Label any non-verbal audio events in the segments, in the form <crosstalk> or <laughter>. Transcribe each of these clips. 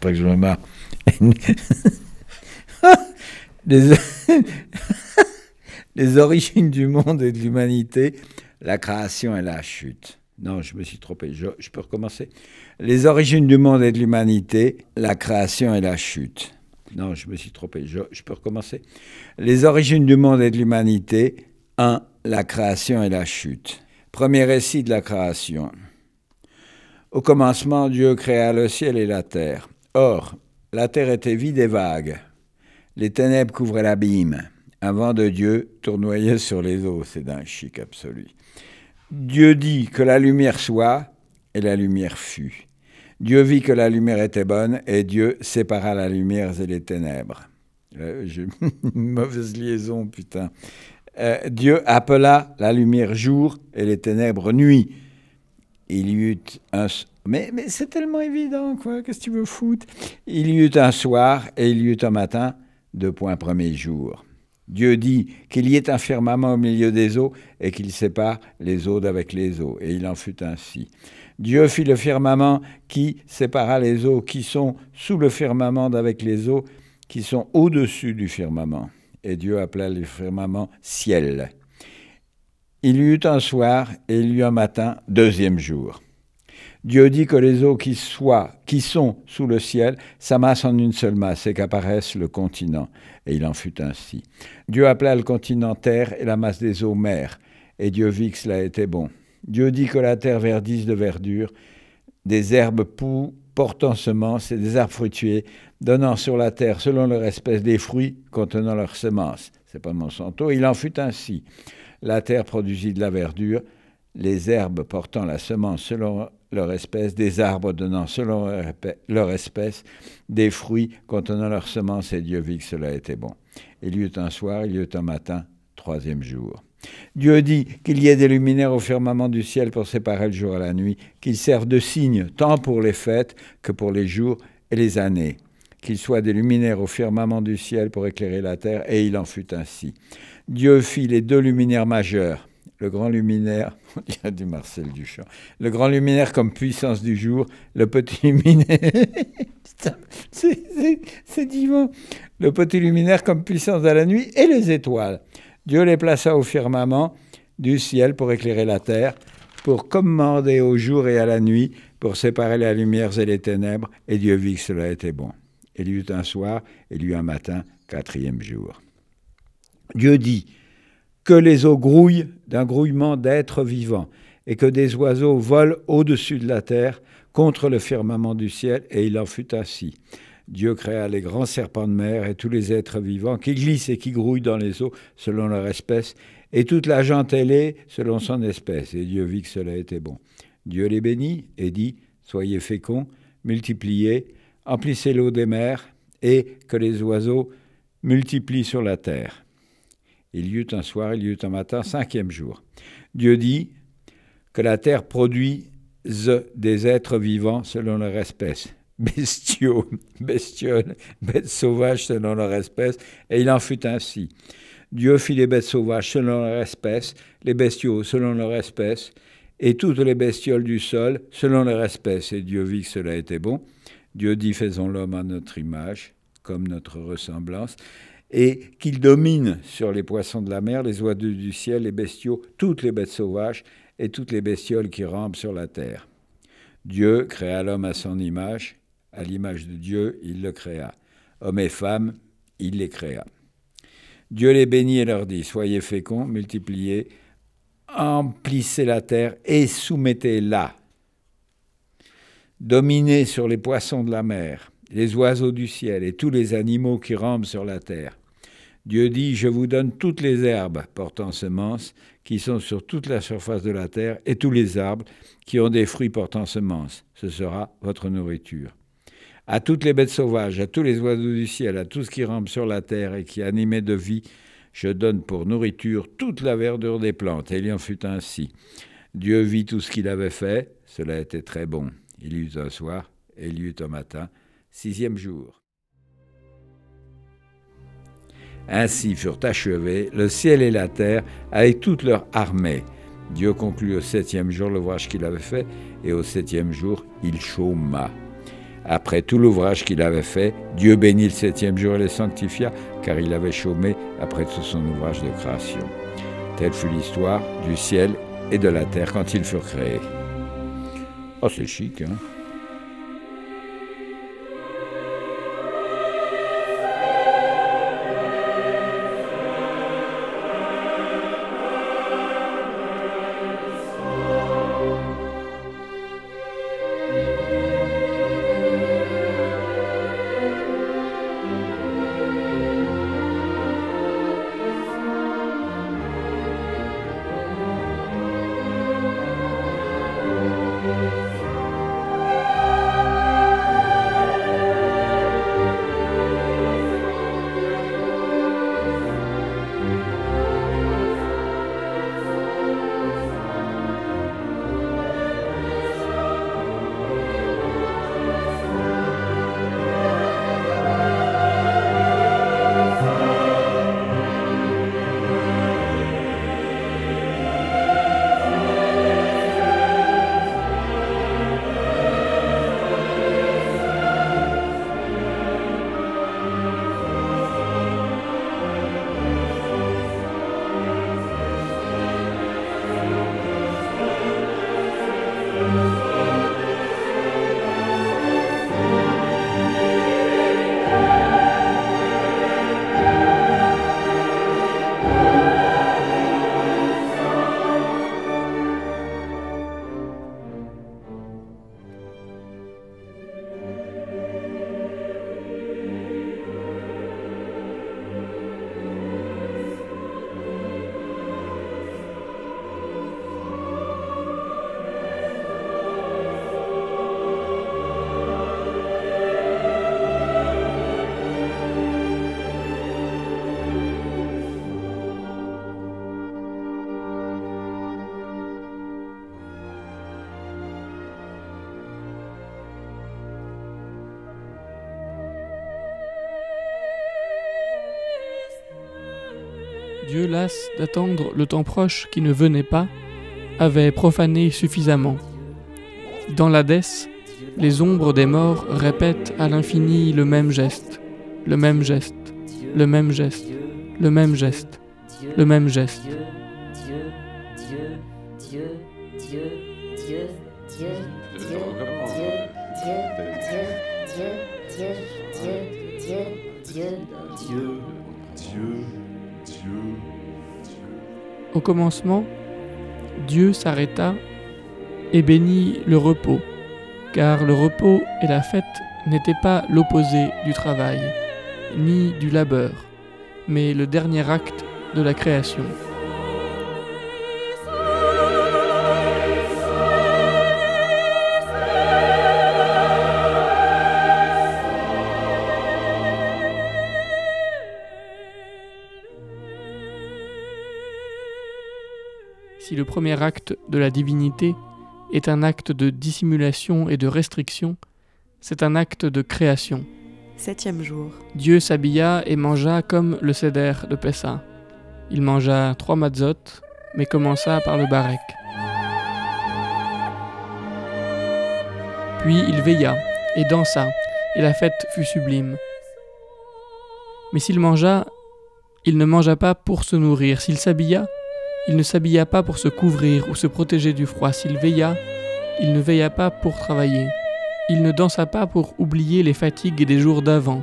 pas que je me marre. <laughs> les, <laughs> les origines du monde et de l'humanité, la création et la chute. Non, je me suis trompé. Je, je, peux recommencer. Les origines du monde et de l'humanité, la création et la chute. Non, je me suis trompé. Je, je peux recommencer. Les origines du monde et de l'humanité, 1. La création et la chute. Premier récit de la création. Au commencement, Dieu créa le ciel et la terre. Or, la terre était vide et vague. Les ténèbres couvraient l'abîme. Un vent de Dieu tournoyait sur les eaux. C'est d'un chic absolu. Dieu dit que la lumière soit, et la lumière fut. Dieu vit que la lumière était bonne, et Dieu sépara la lumière et les ténèbres. Euh, J'ai une <laughs> mauvaise liaison, putain. Euh, Dieu appela la lumière jour et les ténèbres nuit. Il y eut un... Mais, c'est tellement évident, quoi. Qu'est-ce que tu veux foutre? Il y eut un soir et il y eut un matin, deux points premier jour. Dieu dit qu'il y ait un firmament au milieu des eaux et qu'il sépare les eaux d'avec les eaux. Et il en fut ainsi. Dieu fit le firmament qui sépara les eaux qui sont sous le firmament d'avec les eaux qui sont au-dessus du firmament. Et Dieu appela le firmament ciel. Il y eut un soir et il y eut un matin, deuxième jour. Dieu dit que les eaux qui, soient, qui sont sous le ciel s'amassent en une seule masse et qu'apparaisse le continent. Et il en fut ainsi. Dieu appela le continent terre et la masse des eaux mer. Et Dieu vit que cela était bon. Dieu dit que la terre verdisse de verdure, des herbes poux portant semences et des arbres fruitiers, donnant sur la terre selon leur espèce des fruits contenant leurs semences. C'est pas Monsanto. Il en fut ainsi. La terre produisit de la verdure, les herbes portant la semence selon leur espèce, des arbres donnant selon leur espèce des fruits contenant leur semence, et Dieu vit que cela était bon. Il y eut un soir, il y eut un matin, troisième jour. Dieu dit qu'il y ait des luminaires au firmament du ciel pour séparer le jour et la nuit, qu'ils servent de signe tant pour les fêtes que pour les jours et les années, qu'ils soient des luminaires au firmament du ciel pour éclairer la terre, et il en fut ainsi. Dieu fit les deux luminaires majeurs, le grand luminaire, <laughs> y a du Marcel Duchamp, le grand luminaire comme puissance du jour, le petit luminaire, <laughs> c'est divin, le petit luminaire comme puissance de la nuit et les étoiles. Dieu les plaça au firmament du ciel pour éclairer la terre, pour commander au jour et à la nuit, pour séparer les lumières et les ténèbres, et Dieu vit que cela était bon. Il y eut un soir, il y eut un matin, quatrième jour. Dieu dit, que les eaux grouillent d'un grouillement d'êtres vivants, et que des oiseaux volent au-dessus de la terre contre le firmament du ciel, et il en fut ainsi. Dieu créa les grands serpents de mer et tous les êtres vivants qui glissent et qui grouillent dans les eaux selon leur espèce, et toute la gente ailée selon son espèce. Et Dieu vit que cela était bon. Dieu les bénit et dit, Soyez féconds, multipliez, emplissez l'eau des mers, et que les oiseaux multiplient sur la terre. Il y eut un soir, il y eut un matin, cinquième jour. Dieu dit que la terre produit des êtres vivants selon leur espèce, <laughs> bestiaux, bestioles, bêtes sauvages selon leur espèce, et il en fut ainsi. Dieu fit les bêtes sauvages selon leur espèce, les bestiaux selon leur espèce, et toutes les bestioles du sol selon leur espèce. Et Dieu vit que cela était bon. Dieu dit faisons l'homme à notre image, comme notre ressemblance, et qu'il domine sur les poissons de la mer, les oiseaux du ciel, les bestiaux, toutes les bêtes sauvages et toutes les bestioles qui rampent sur la terre. Dieu créa l'homme à son image, à l'image de Dieu, il le créa. Hommes et femmes, il les créa. Dieu les bénit et leur dit, Soyez féconds, multipliez, emplissez la terre et soumettez-la. Dominez sur les poissons de la mer, les oiseaux du ciel et tous les animaux qui rampent sur la terre. Dieu dit, je vous donne toutes les herbes portant semences qui sont sur toute la surface de la terre et tous les arbres qui ont des fruits portant semences. Ce sera votre nourriture. À toutes les bêtes sauvages, à tous les oiseaux du ciel, à tout ce qui rampe sur la terre et qui est animé de vie, je donne pour nourriture toute la verdure des plantes. Et il en fut ainsi. Dieu vit tout ce qu'il avait fait, cela était très bon. Il y eut un soir et il y eut un matin, sixième jour. Ainsi furent achevés le ciel et la terre avec toute leur armée. Dieu conclut au septième jour l'ouvrage qu'il avait fait, et au septième jour il chôma. Après tout l'ouvrage qu'il avait fait, Dieu bénit le septième jour et le sanctifia, car il avait chômé après tout son ouvrage de création. Telle fut l'histoire du ciel et de la terre quand ils furent créés. Oh, c'est chic, hein? D'attendre le temps proche qui ne venait pas, avait profané suffisamment. Dans l'Hadès, les ombres des morts répètent à l'infini le même geste, le même geste, le même geste, le même geste, le même geste. Au commencement, Dieu s'arrêta et bénit le repos, car le repos et la fête n'étaient pas l'opposé du travail, ni du labeur, mais le dernier acte de la création. Si le premier acte de la divinité est un acte de dissimulation et de restriction, c'est un acte de création. Septième jour. Dieu s'habilla et mangea comme le céder de Pessa. Il mangea trois matzot, mais commença par le barek. Puis il veilla et dansa, et la fête fut sublime. Mais s'il mangea, il ne mangea pas pour se nourrir. S'il s'habilla, il ne s'habilla pas pour se couvrir ou se protéger du froid. S'il veilla, il ne veilla pas pour travailler. Il ne dansa pas pour oublier les fatigues des jours d'avant,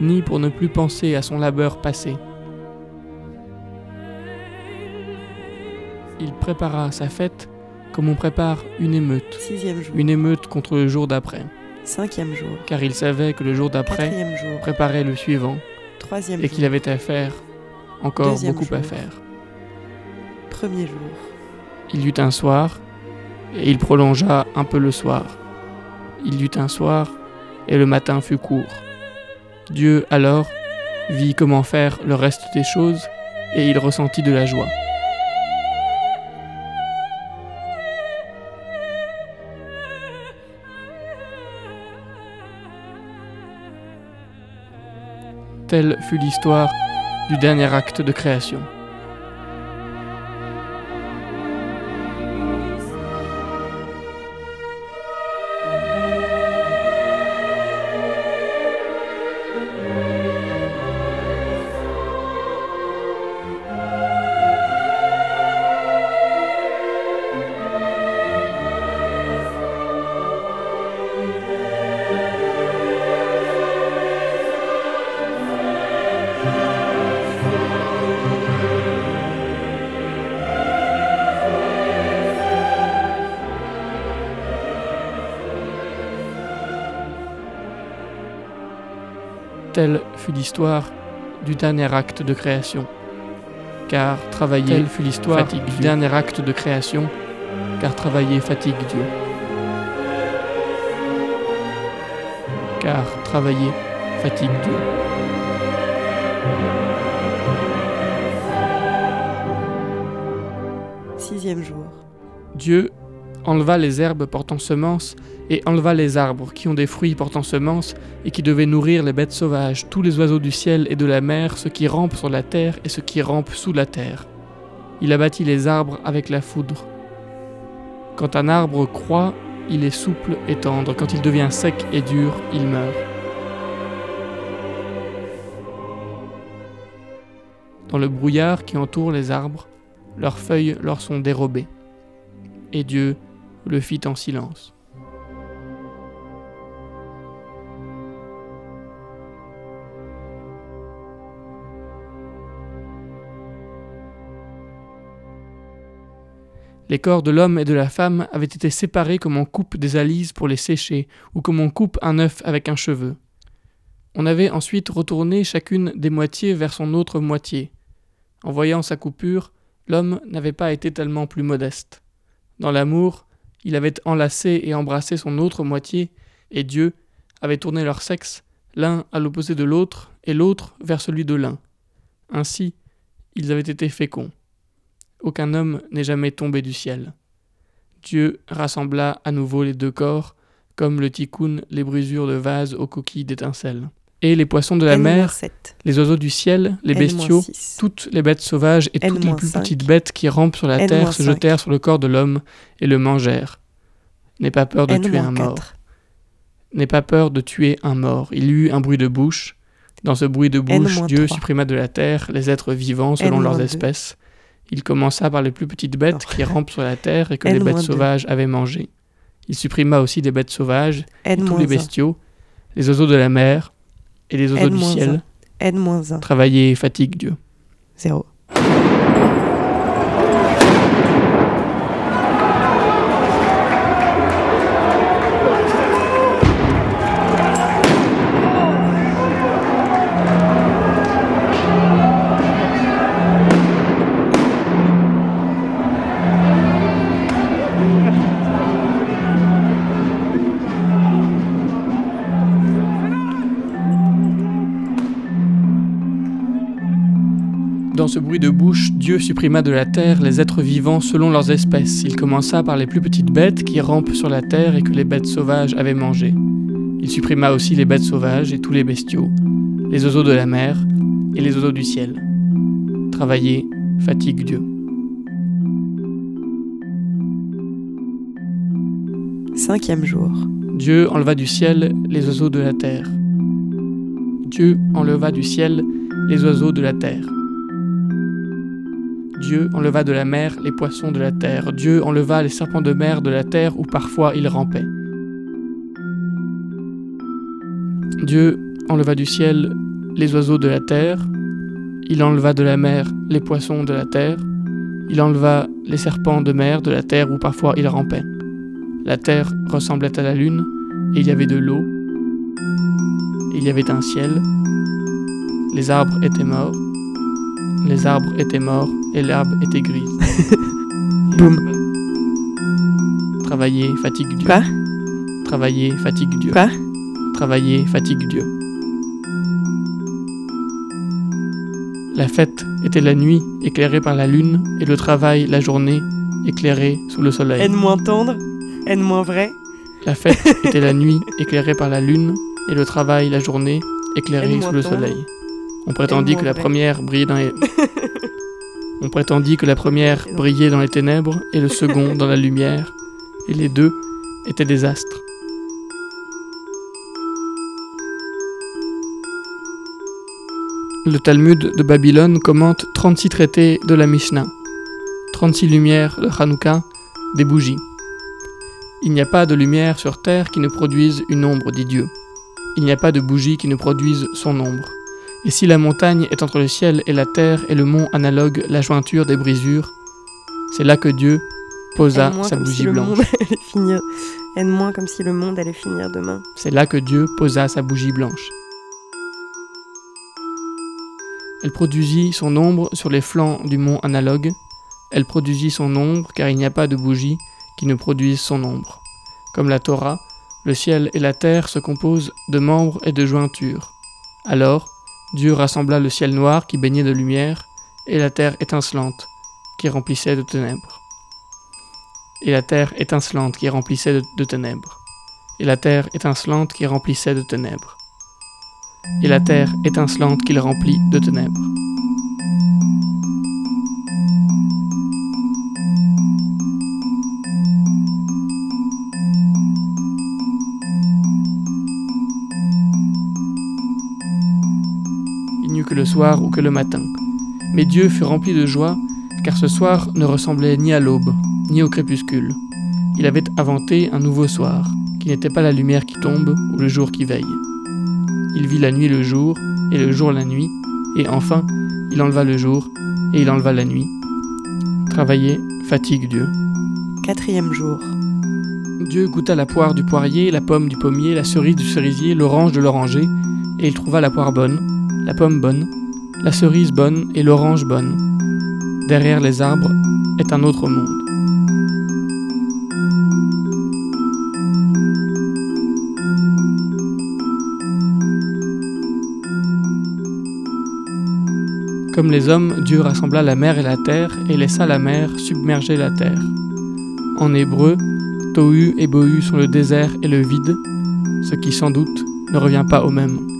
ni pour ne plus penser à son labeur passé. Il prépara sa fête comme on prépare une émeute. Sixième jour. Une émeute contre le jour d'après. Cinquième jour. Car il savait que le jour d'après préparait le suivant Troisième et qu'il avait à faire, encore Deuxième beaucoup à faire. Il y eut un soir, et il prolongea un peu le soir. Il y eut un soir, et le matin fut court. Dieu alors vit comment faire le reste des choses, et il ressentit de la joie. Telle fut l'histoire du dernier acte de création. Telle fut l'histoire du dernier acte de création. Car travailler Telle fut l'histoire fatigue du Dieu. dernier acte de création. Car travailler fatigue Dieu. Car travailler fatigue Dieu. Sixième jour. Dieu enleva les herbes portant semences et enleva les arbres qui ont des fruits portant semences et qui devaient nourrir les bêtes sauvages, tous les oiseaux du ciel et de la mer, ceux qui rampent sur la terre et ceux qui rampent sous la terre. Il abattit les arbres avec la foudre. Quand un arbre croît, il est souple et tendre. Quand il devient sec et dur, il meurt. Dans le brouillard qui entoure les arbres, leurs feuilles leur sont dérobées. Et Dieu le fit en silence. Les corps de l'homme et de la femme avaient été séparés comme on coupe des alises pour les sécher, ou comme on coupe un œuf avec un cheveu. On avait ensuite retourné chacune des moitiés vers son autre moitié. En voyant sa coupure, l'homme n'avait pas été tellement plus modeste. Dans l'amour, il avait enlacé et embrassé son autre moitié, et Dieu avait tourné leur sexe, l'un à l'opposé de l'autre, et l'autre vers celui de l'un. Ainsi, ils avaient été féconds. Aucun homme n'est jamais tombé du ciel. Dieu rassembla à nouveau les deux corps, comme le tikkun les brisures de vase aux coquilles d'étincelles. Et les poissons de la mer, N-7. les oiseaux du ciel, les bestiaux, toutes les bêtes sauvages et toutes les plus N-5. petites bêtes qui rampent sur la terre se N-5. jetèrent sur le corps de l'homme et le mangèrent. N'aie pas peur de tuer un mort. N'aie pas peur de tuer un mort. Il y eut un bruit de bouche. Dans ce bruit de bouche, N-3. Dieu supprima de la terre les êtres vivants selon leurs N-2. espèces. Il commença par les plus petites bêtes qui rampent sur la terre et que les bêtes N-2. sauvages avaient mangées. Il supprima aussi des bêtes sauvages, et tous les N-1. bestiaux, les oiseaux de la mer et les oiseaux du N-1. ciel. N-1. Travailler fatigue Dieu. 0. Bruit de bouche, Dieu supprima de la terre les êtres vivants selon leurs espèces. Il commença par les plus petites bêtes qui rampent sur la terre et que les bêtes sauvages avaient mangées. Il supprima aussi les bêtes sauvages et tous les bestiaux, les oiseaux de la mer et les oiseaux du ciel. Travailler fatigue Dieu. Cinquième jour. Dieu enleva du ciel les oiseaux de la terre. Dieu enleva du ciel les oiseaux de la terre. Dieu enleva de la mer les poissons de la terre. Dieu enleva les serpents de mer de la terre où parfois ils rampaient. Dieu enleva du ciel les oiseaux de la terre. Il enleva de la mer les poissons de la terre. Il enleva les serpents de mer de la terre où parfois ils rampaient. La terre ressemblait à la lune, et il y avait de l'eau, il y avait un ciel. Les arbres étaient morts, les arbres étaient morts, et l'herbe était grise. <laughs> Boum. Travailler fatigue Dieu. Quoi? Travailler fatigue Dieu. Quoi? Travailler fatigue Dieu. La fête était la nuit, éclairée par la lune, et le travail la journée, éclairé sous le soleil. N moins tendre. N moins vrai. La fête <laughs> était la nuit, éclairée par la lune, et le travail la journée, éclairé Elle sous le soleil. On prétendit que la première brillait dans les... <laughs> On prétendit que la première brillait dans les ténèbres et le second dans la lumière, et les deux étaient des astres. Le Talmud de Babylone commente 36 traités de la Mishnah, 36 lumières de Hanouka, des bougies. Il n'y a pas de lumière sur terre qui ne produise une ombre, dit Dieu. Il n'y a pas de bougie qui ne produise son ombre. Et si la montagne est entre le ciel et la terre et le mont analogue la jointure des brisures, c'est là que Dieu posa sa si bougie blanche. finir. N- comme si le monde allait finir demain. C'est là que Dieu posa sa bougie blanche. Elle produisit son ombre sur les flancs du mont analogue. Elle produisit son ombre car il n'y a pas de bougie qui ne produise son ombre. Comme la Torah, le ciel et la terre se composent de membres et de jointures. Alors, Dieu rassembla le ciel noir qui baignait de lumière et la terre étincelante qui remplissait de ténèbres. Et la terre étincelante qui remplissait de, de ténèbres. Et la terre étincelante qui remplissait de ténèbres. Et la terre étincelante qu'il remplit de ténèbres. Le soir ou que le matin. Mais Dieu fut rempli de joie, car ce soir ne ressemblait ni à l'aube, ni au crépuscule. Il avait inventé un nouveau soir, qui n'était pas la lumière qui tombe ou le jour qui veille. Il vit la nuit le jour, et le jour la nuit, et enfin, il enleva le jour, et il enleva la nuit. Travailler fatigue Dieu. Quatrième jour. Dieu goûta la poire du poirier, la pomme du pommier, la cerise du cerisier, l'orange de l'oranger, et il trouva la poire bonne, la pomme bonne, la cerise bonne et l'orange bonne. Derrière les arbres est un autre monde. Comme les hommes, Dieu rassembla la mer et la terre et laissa la mer submerger la terre. En hébreu, Tohu et Bohu sont le désert et le vide, ce qui sans doute ne revient pas au même.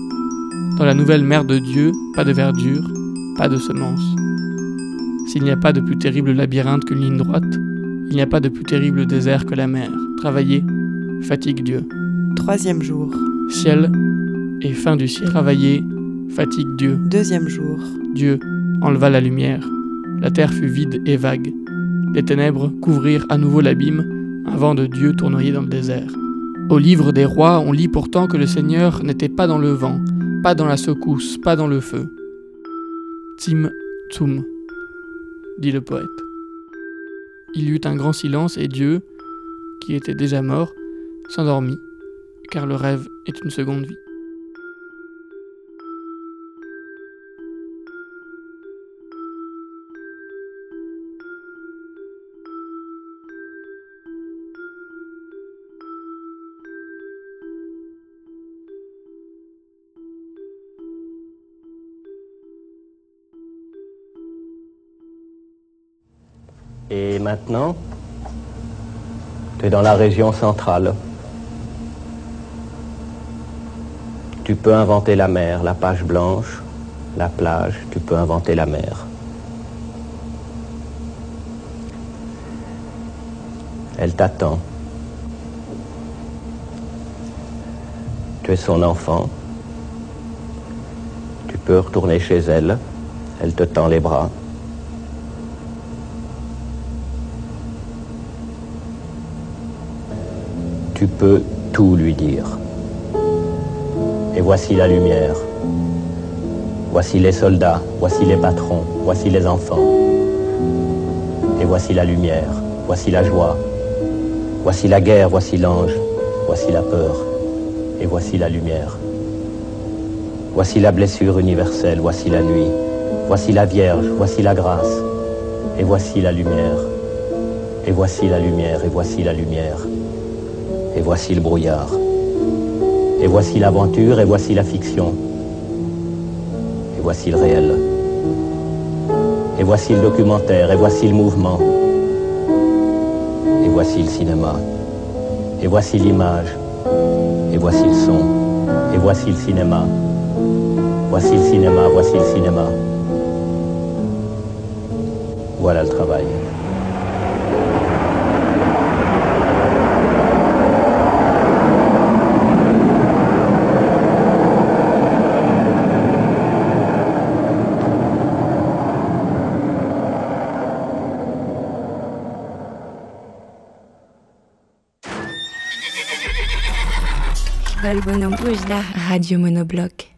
Dans la nouvelle mer de Dieu, pas de verdure, pas de semences. S'il n'y a pas de plus terrible labyrinthe qu'une ligne droite, il n'y a pas de plus terrible désert que la mer. Travailler fatigue Dieu. Troisième jour. Ciel et fin du ciel. Travailler fatigue Dieu. Deuxième jour. Dieu enleva la lumière. La terre fut vide et vague. Les ténèbres couvrirent à nouveau l'abîme, un vent de Dieu tournoyait dans le désert. Au livre des rois, on lit pourtant que le Seigneur n'était pas dans le vent, pas dans la secousse, pas dans le feu. Tim Tsum, dit le poète. Il y eut un grand silence et Dieu, qui était déjà mort, s'endormit, car le rêve est une seconde vie. Et maintenant, tu es dans la région centrale. Tu peux inventer la mer, la page blanche, la plage, tu peux inventer la mer. Elle t'attend. Tu es son enfant. Tu peux retourner chez elle. Elle te tend les bras. Tu peux tout lui dire. Et voici la lumière. Voici les soldats, voici les patrons, voici les enfants. Et voici la lumière, voici la joie. Voici la guerre, voici l'ange, voici la peur. Et voici la lumière. Voici la blessure universelle, voici la nuit. Voici la Vierge, voici la grâce. Et voici la lumière. Et voici la lumière, et voici la lumière. Et voici le brouillard. Et voici l'aventure, et voici la fiction. Et voici le réel. Et voici le documentaire, et voici le mouvement. Et voici le cinéma. Et voici l'image. Et voici le son. Et voici le cinéma. Voici le cinéma, voici le cinéma. Voilà le travail. Radio Monobloc.